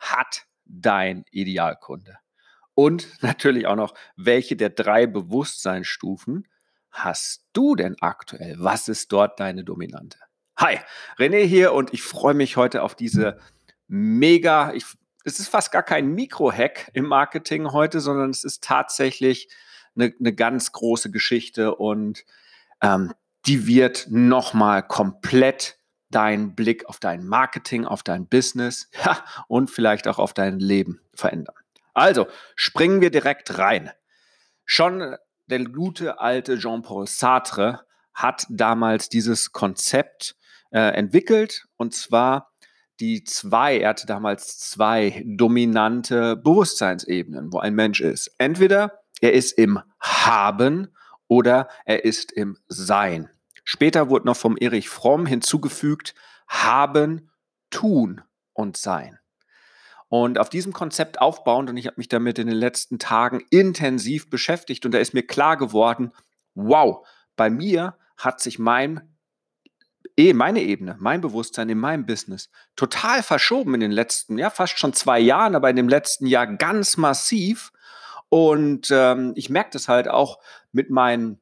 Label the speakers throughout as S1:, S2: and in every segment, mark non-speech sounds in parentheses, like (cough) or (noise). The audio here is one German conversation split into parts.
S1: hat dein Idealkunde? Und (laughs) natürlich auch noch, welche der drei Bewusstseinsstufen hast du denn aktuell? Was ist dort deine Dominante? Hi, René hier und ich freue mich heute auf diese mega, ich, es ist fast gar kein Mikro-Hack im Marketing heute, sondern es ist tatsächlich eine, eine ganz große Geschichte und ähm, die wird nochmal komplett deinen Blick auf dein Marketing, auf dein Business (laughs) ja, und vielleicht auch auf dein Leben verändern. Also springen wir direkt rein. Schon der gute alte Jean-Paul Sartre hat damals dieses Konzept äh, entwickelt und zwar die zwei, er hatte damals zwei dominante Bewusstseinsebenen, wo ein Mensch ist. Entweder er ist im Haben oder er ist im Sein. Später wurde noch vom Erich Fromm hinzugefügt, haben, tun und sein. Und auf diesem Konzept aufbauend, und ich habe mich damit in den letzten Tagen intensiv beschäftigt, und da ist mir klar geworden, wow, bei mir hat sich mein eh meine Ebene, mein Bewusstsein in meinem Business total verschoben in den letzten, ja, fast schon zwei Jahren, aber in dem letzten Jahr ganz massiv. Und ähm, ich merke das halt auch mit meinen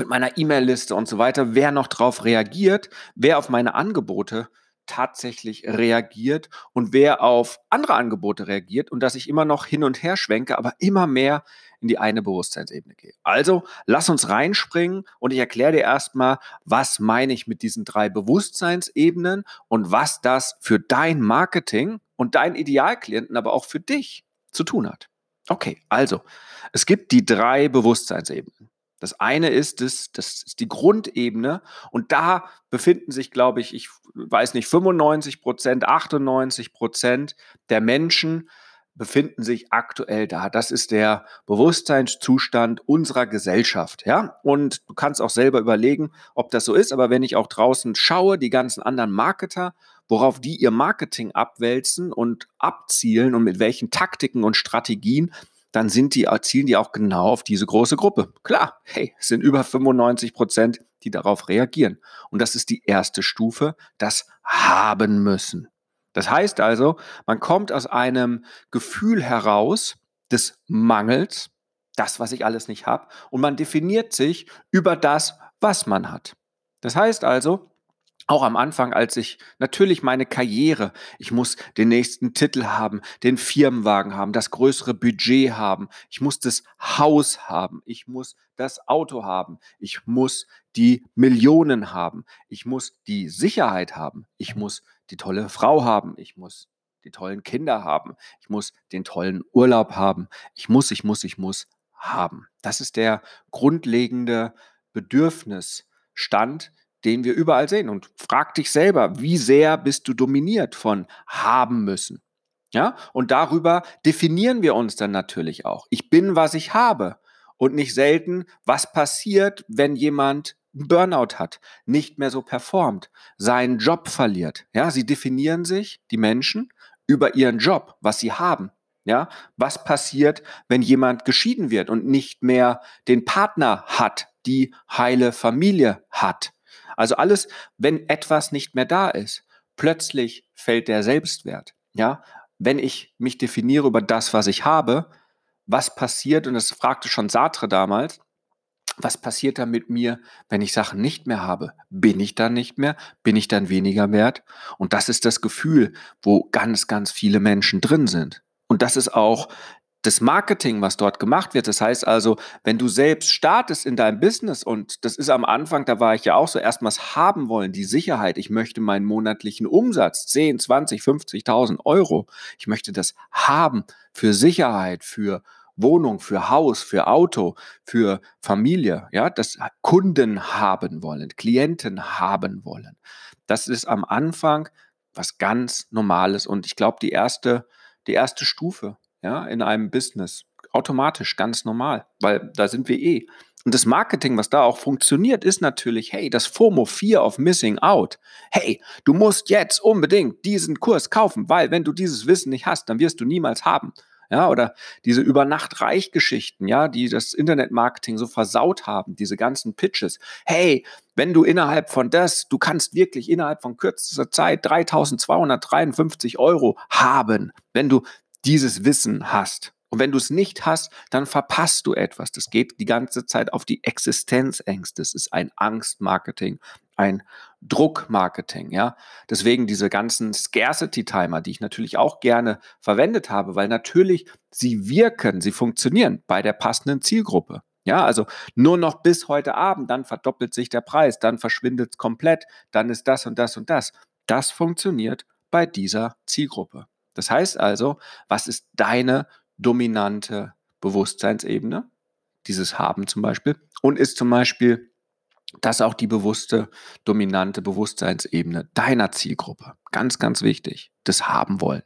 S1: mit meiner E-Mail-Liste und so weiter, wer noch drauf reagiert, wer auf meine Angebote tatsächlich reagiert und wer auf andere Angebote reagiert und dass ich immer noch hin und her schwenke, aber immer mehr in die eine Bewusstseinsebene gehe. Also lass uns reinspringen und ich erkläre dir erstmal, was meine ich mit diesen drei Bewusstseinsebenen und was das für dein Marketing und deinen Idealklienten, aber auch für dich zu tun hat. Okay, also es gibt die drei Bewusstseinsebenen. Das eine ist es, das ist die Grundebene und da befinden sich, glaube ich, ich weiß nicht, 95 Prozent, 98 Prozent der Menschen befinden sich aktuell da. Das ist der Bewusstseinszustand unserer Gesellschaft, ja? Und du kannst auch selber überlegen, ob das so ist, aber wenn ich auch draußen schaue, die ganzen anderen Marketer, worauf die ihr Marketing abwälzen und abzielen und mit welchen Taktiken und Strategien, dann sind die, zielen die auch genau auf diese große Gruppe. Klar, hey, es sind über 95 Prozent, die darauf reagieren. Und das ist die erste Stufe, das haben müssen. Das heißt also, man kommt aus einem Gefühl heraus des Mangels, das, was ich alles nicht habe, und man definiert sich über das, was man hat. Das heißt also, auch am Anfang, als ich natürlich meine Karriere, ich muss den nächsten Titel haben, den Firmenwagen haben, das größere Budget haben, ich muss das Haus haben, ich muss das Auto haben, ich muss die Millionen haben, ich muss die Sicherheit haben, ich muss die tolle Frau haben, ich muss die tollen Kinder haben, ich muss den tollen Urlaub haben, ich muss, ich muss, ich muss haben. Das ist der grundlegende Bedürfnisstand, den wir überall sehen. Und frag dich selber, wie sehr bist du dominiert von haben müssen? Ja, und darüber definieren wir uns dann natürlich auch. Ich bin, was ich habe. Und nicht selten, was passiert, wenn jemand einen Burnout hat, nicht mehr so performt, seinen Job verliert. Ja, sie definieren sich, die Menschen, über ihren Job, was sie haben. Ja, was passiert, wenn jemand geschieden wird und nicht mehr den Partner hat, die heile Familie hat? Also alles, wenn etwas nicht mehr da ist, plötzlich fällt der Selbstwert. Ja, wenn ich mich definiere über das, was ich habe, was passiert, und das fragte schon Sartre damals, was passiert da mit mir, wenn ich Sachen nicht mehr habe? Bin ich dann nicht mehr? Bin ich dann weniger wert? Und das ist das Gefühl, wo ganz, ganz viele Menschen drin sind. Und das ist auch das Marketing, was dort gemacht wird. Das heißt also, wenn du selbst startest in deinem Business und das ist am Anfang, da war ich ja auch so, erstmals haben wollen, die Sicherheit. Ich möchte meinen monatlichen Umsatz 10, 20, 50.000 Euro. Ich möchte das haben für Sicherheit, für Wohnung, für Haus, für Auto, für Familie. Ja, das Kunden haben wollen, Klienten haben wollen. Das ist am Anfang was ganz Normales und ich glaube, die erste die erste Stufe, ja, in einem Business. Automatisch, ganz normal, weil da sind wir eh. Und das Marketing, was da auch funktioniert, ist natürlich, hey, das FOMO, Fear of Missing Out. Hey, du musst jetzt unbedingt diesen Kurs kaufen, weil wenn du dieses Wissen nicht hast, dann wirst du niemals haben. Ja, oder diese Übernacht-Reich-Geschichten, ja, die das Internetmarketing so versaut haben, diese ganzen Pitches. Hey, wenn du innerhalb von das, du kannst wirklich innerhalb von kürzester Zeit 3253 Euro haben, wenn du dieses Wissen hast. Und wenn du es nicht hast, dann verpasst du etwas. Das geht die ganze Zeit auf die Existenzängste. Das ist ein Angstmarketing, ein Druckmarketing, ja. Deswegen diese ganzen Scarcity-Timer, die ich natürlich auch gerne verwendet habe, weil natürlich sie wirken, sie funktionieren bei der passenden Zielgruppe. Ja, also nur noch bis heute Abend, dann verdoppelt sich der Preis, dann verschwindet es komplett, dann ist das und das und das. Das funktioniert bei dieser Zielgruppe. Das heißt also, was ist deine dominante Bewusstseinsebene, dieses Haben zum Beispiel, und ist zum Beispiel das auch die bewusste, dominante Bewusstseinsebene deiner Zielgruppe. Ganz, ganz wichtig, das Haben wollen.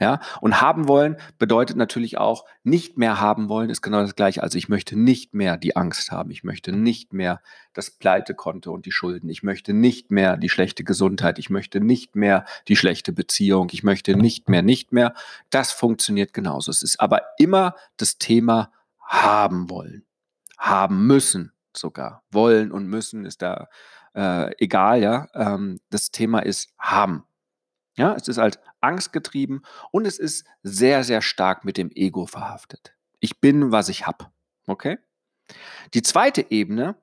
S1: Ja, und haben wollen bedeutet natürlich auch, nicht mehr haben wollen ist genau das gleiche. Also ich möchte nicht mehr die Angst haben. Ich möchte nicht mehr das Pleitekonto und die Schulden. Ich möchte nicht mehr die schlechte Gesundheit. Ich möchte nicht mehr die schlechte Beziehung. Ich möchte nicht mehr, nicht mehr. Das funktioniert genauso. Es ist aber immer das Thema haben wollen. Haben müssen sogar. Wollen und müssen ist da äh, egal, ja. Ähm, das Thema ist haben. Ja, es ist halt angstgetrieben und es ist sehr, sehr stark mit dem Ego verhaftet. Ich bin, was ich habe. Okay? Die zweite Ebene,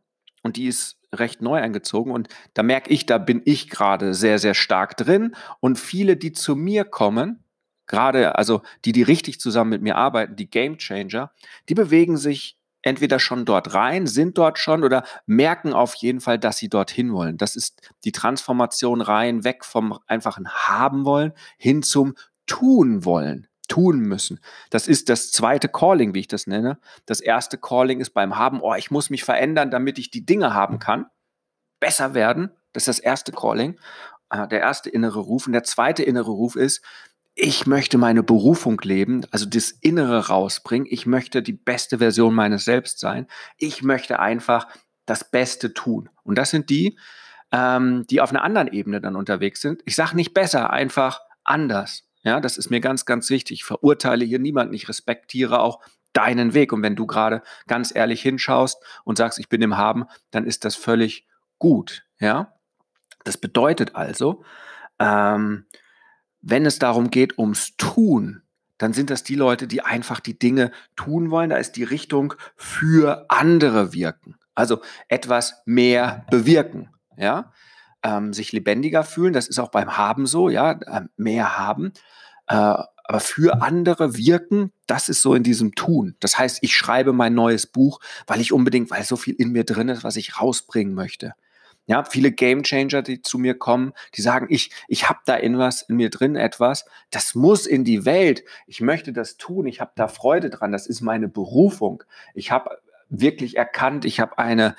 S1: und die ist recht neu eingezogen und da merke ich, da bin ich gerade sehr, sehr stark drin und viele, die zu mir kommen, gerade, also die, die richtig zusammen mit mir arbeiten, die Game Changer, die bewegen sich entweder schon dort rein, sind dort schon oder merken auf jeden Fall, dass sie dorthin wollen. Das ist die Transformation rein, weg vom einfachen Haben wollen hin zum Tun wollen, tun müssen. Das ist das zweite Calling, wie ich das nenne. Das erste Calling ist beim Haben, oh, ich muss mich verändern, damit ich die Dinge haben kann. Besser werden, das ist das erste Calling, äh, der erste innere Ruf. Und der zweite innere Ruf ist, ich möchte meine Berufung leben, also das Innere rausbringen. Ich möchte die beste Version meines Selbst sein. Ich möchte einfach das Beste tun. Und das sind die, ähm, die auf einer anderen Ebene dann unterwegs sind. Ich sage nicht besser, einfach anders. Ja, das ist mir ganz, ganz wichtig. Ich verurteile hier niemanden. Ich respektiere auch deinen Weg. Und wenn du gerade ganz ehrlich hinschaust und sagst, ich bin im Haben, dann ist das völlig gut. Ja, das bedeutet also, ähm, wenn es darum geht, ums Tun, dann sind das die Leute, die einfach die Dinge tun wollen. Da ist die Richtung für andere wirken. Also etwas mehr bewirken, ja. Ähm, sich lebendiger fühlen, das ist auch beim Haben so, ja, äh, mehr haben. Äh, aber für andere wirken, das ist so in diesem Tun. Das heißt, ich schreibe mein neues Buch, weil ich unbedingt, weil so viel in mir drin ist, was ich rausbringen möchte. Ja, viele Gamechanger, die zu mir kommen, die sagen, ich, ich habe da in was, in mir drin etwas, das muss in die Welt. Ich möchte das tun, ich habe da Freude dran, das ist meine Berufung. Ich habe wirklich erkannt, ich habe eine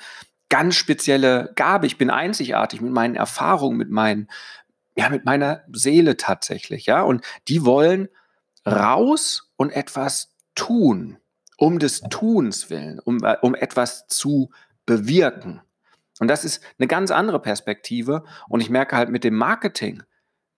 S1: ganz spezielle Gabe, ich bin einzigartig mit meinen Erfahrungen, mit meinen, ja, mit meiner Seele tatsächlich, ja. Und die wollen raus und etwas tun, um des Tuns willen, um, um etwas zu bewirken. Und das ist eine ganz andere Perspektive. Und ich merke halt mit dem Marketing,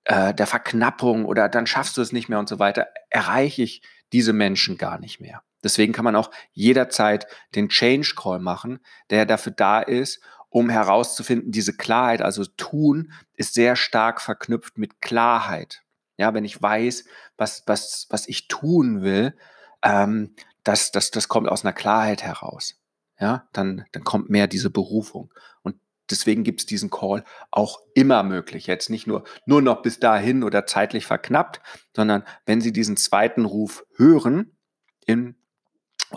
S1: äh, der Verknappung oder dann schaffst du es nicht mehr und so weiter, erreiche ich diese Menschen gar nicht mehr. Deswegen kann man auch jederzeit den Change Call machen, der dafür da ist, um herauszufinden, diese Klarheit, also tun, ist sehr stark verknüpft mit Klarheit. Ja, wenn ich weiß, was, was, was ich tun will, ähm, das, das, das kommt aus einer Klarheit heraus ja, dann, dann kommt mehr diese Berufung. Und deswegen gibt es diesen Call auch immer möglich. Jetzt nicht nur, nur noch bis dahin oder zeitlich verknappt, sondern wenn Sie diesen zweiten Ruf hören, in,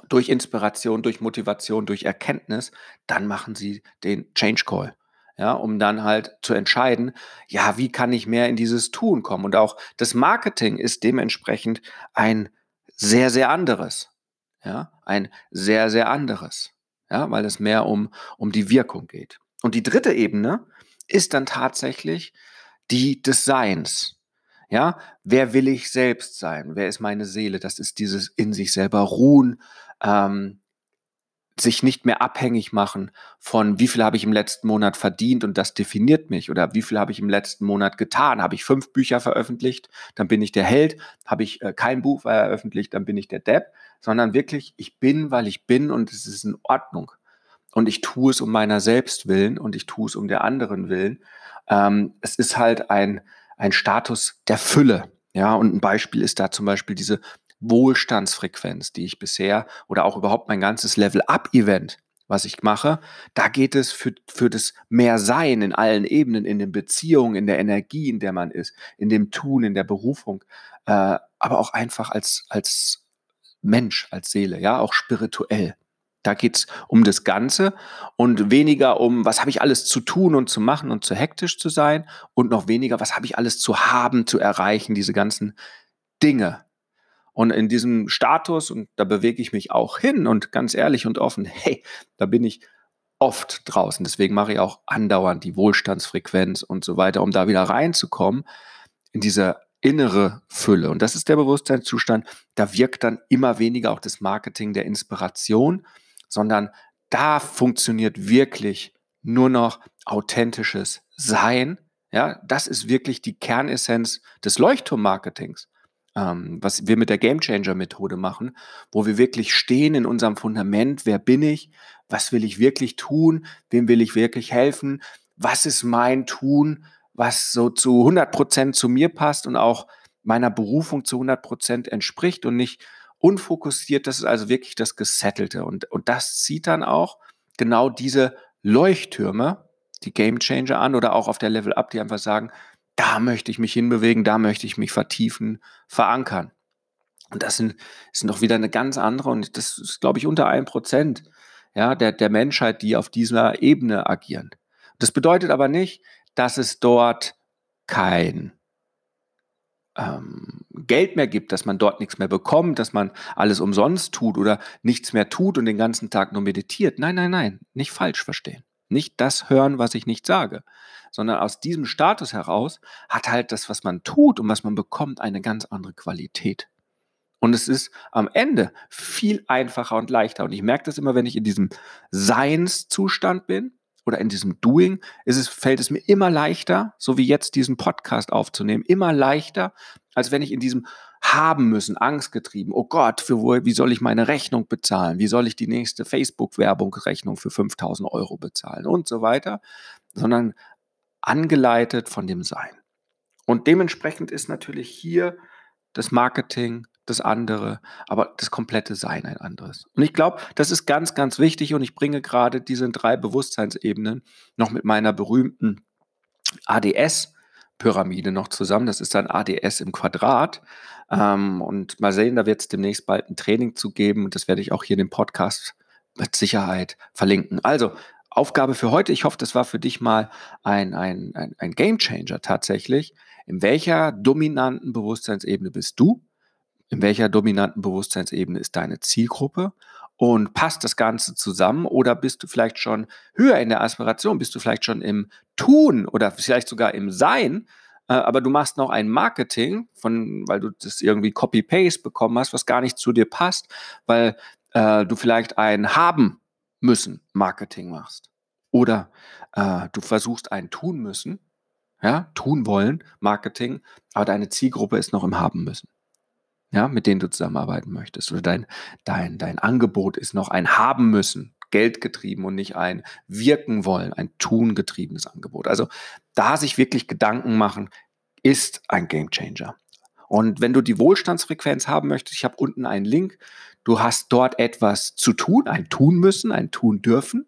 S1: durch Inspiration, durch Motivation, durch Erkenntnis, dann machen Sie den Change Call. Ja, um dann halt zu entscheiden, ja, wie kann ich mehr in dieses Tun kommen? Und auch das Marketing ist dementsprechend ein sehr, sehr anderes. Ja, ein sehr, sehr anderes ja, weil es mehr um, um die Wirkung geht. Und die dritte Ebene ist dann tatsächlich die des Seins. Ja, wer will ich selbst sein? Wer ist meine Seele? Das ist dieses in sich selber ruhen, ähm, sich nicht mehr abhängig machen von, wie viel habe ich im letzten Monat verdient und das definiert mich oder wie viel habe ich im letzten Monat getan. Habe ich fünf Bücher veröffentlicht, dann bin ich der Held. Habe ich äh, kein Buch veröffentlicht, dann bin ich der Depp. Sondern wirklich, ich bin, weil ich bin und es ist in Ordnung. Und ich tue es um meiner selbst willen und ich tue es um der anderen willen. Ähm, es ist halt ein, ein Status der Fülle. Ja, und ein Beispiel ist da zum Beispiel diese Wohlstandsfrequenz, die ich bisher oder auch überhaupt mein ganzes Level-Up-Event, was ich mache, da geht es für, für das Mehrsein in allen Ebenen, in den Beziehungen, in der Energie, in der man ist, in dem Tun, in der Berufung, äh, aber auch einfach als, als Mensch, als Seele, ja, auch spirituell. Da geht es um das Ganze und weniger um, was habe ich alles zu tun und zu machen und zu hektisch zu sein und noch weniger, was habe ich alles zu haben, zu erreichen, diese ganzen Dinge, und in diesem Status, und da bewege ich mich auch hin und ganz ehrlich und offen, hey, da bin ich oft draußen. Deswegen mache ich auch andauernd die Wohlstandsfrequenz und so weiter, um da wieder reinzukommen in diese innere Fülle. Und das ist der Bewusstseinszustand. Da wirkt dann immer weniger auch das Marketing der Inspiration, sondern da funktioniert wirklich nur noch authentisches Sein. Ja, das ist wirklich die Kernessenz des Leuchtturm-Marketings ähm, was wir mit der Game Changer Methode machen, wo wir wirklich stehen in unserem Fundament, wer bin ich, was will ich wirklich tun, wem will ich wirklich helfen, was ist mein Tun, was so zu 100 Prozent zu mir passt und auch meiner Berufung zu 100 Prozent entspricht und nicht unfokussiert. Das ist also wirklich das Gesettelte. Und, und das zieht dann auch genau diese Leuchttürme, die Game Changer an oder auch auf der Level Up, die einfach sagen, da möchte ich mich hinbewegen, da möchte ich mich vertiefen, verankern. Und das sind, ist noch wieder eine ganz andere, und das ist, glaube ich, unter ein Prozent ja, der, der Menschheit, die auf dieser Ebene agieren. Das bedeutet aber nicht, dass es dort kein ähm, Geld mehr gibt, dass man dort nichts mehr bekommt, dass man alles umsonst tut oder nichts mehr tut und den ganzen Tag nur meditiert. Nein, nein, nein, nicht falsch verstehen. Nicht das hören, was ich nicht sage, sondern aus diesem Status heraus hat halt das, was man tut und was man bekommt, eine ganz andere Qualität. Und es ist am Ende viel einfacher und leichter. Und ich merke das immer, wenn ich in diesem Seinszustand bin oder in diesem Doing, ist es, fällt es mir immer leichter, so wie jetzt diesen Podcast aufzunehmen, immer leichter, als wenn ich in diesem haben müssen, angstgetrieben. Oh Gott, für wo, wie soll ich meine Rechnung bezahlen? Wie soll ich die nächste Facebook-Werbung-Rechnung für 5000 Euro bezahlen und so weiter, sondern angeleitet von dem Sein. Und dementsprechend ist natürlich hier das Marketing das andere, aber das komplette Sein ein anderes. Und ich glaube, das ist ganz, ganz wichtig und ich bringe gerade diese drei Bewusstseinsebenen noch mit meiner berühmten ADS Pyramide noch zusammen. Das ist dann ADS im Quadrat. Ähm, und mal sehen, da wird es demnächst bald ein Training zu geben. Und das werde ich auch hier in dem Podcast mit Sicherheit verlinken. Also, Aufgabe für heute. Ich hoffe, das war für dich mal ein, ein, ein, ein Game Changer tatsächlich. In welcher dominanten Bewusstseinsebene bist du? In welcher dominanten Bewusstseinsebene ist deine Zielgruppe? Und passt das Ganze zusammen oder bist du vielleicht schon höher in der Aspiration? Bist du vielleicht schon im Tun oder vielleicht sogar im Sein? Äh, aber du machst noch ein Marketing, von, weil du das irgendwie Copy-Paste bekommen hast, was gar nicht zu dir passt, weil äh, du vielleicht ein Haben müssen Marketing machst. Oder äh, du versuchst ein Tun müssen, ja, tun wollen Marketing, aber deine Zielgruppe ist noch im Haben müssen ja, mit denen du zusammenarbeiten möchtest. Oder dein, dein, dein Angebot ist noch ein haben müssen, Geld getrieben und nicht ein wirken wollen, ein tun getriebenes Angebot. Also da sich wirklich Gedanken machen, ist ein Game Changer. Und wenn du die Wohlstandsfrequenz haben möchtest, ich habe unten einen Link, du hast dort etwas zu tun, ein tun müssen, ein tun dürfen,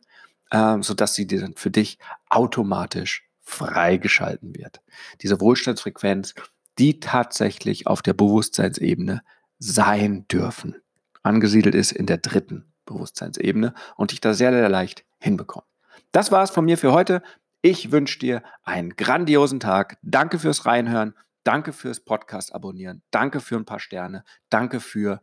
S1: äh, sodass sie dir dann für dich automatisch freigeschalten wird. Diese Wohlstandsfrequenz die tatsächlich auf der Bewusstseinsebene sein dürfen. Angesiedelt ist in der dritten Bewusstseinsebene und ich da sehr, sehr leicht hinbekomme. Das war es von mir für heute. Ich wünsche dir einen grandiosen Tag. Danke fürs Reinhören. Danke fürs Podcast abonnieren. Danke für ein paar Sterne. Danke für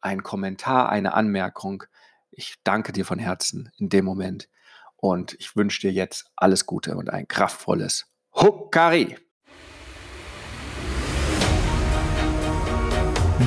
S1: einen Kommentar, eine Anmerkung. Ich danke dir von Herzen in dem Moment. Und ich wünsche dir jetzt alles Gute und ein kraftvolles Hukari.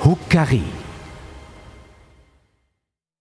S2: Huckari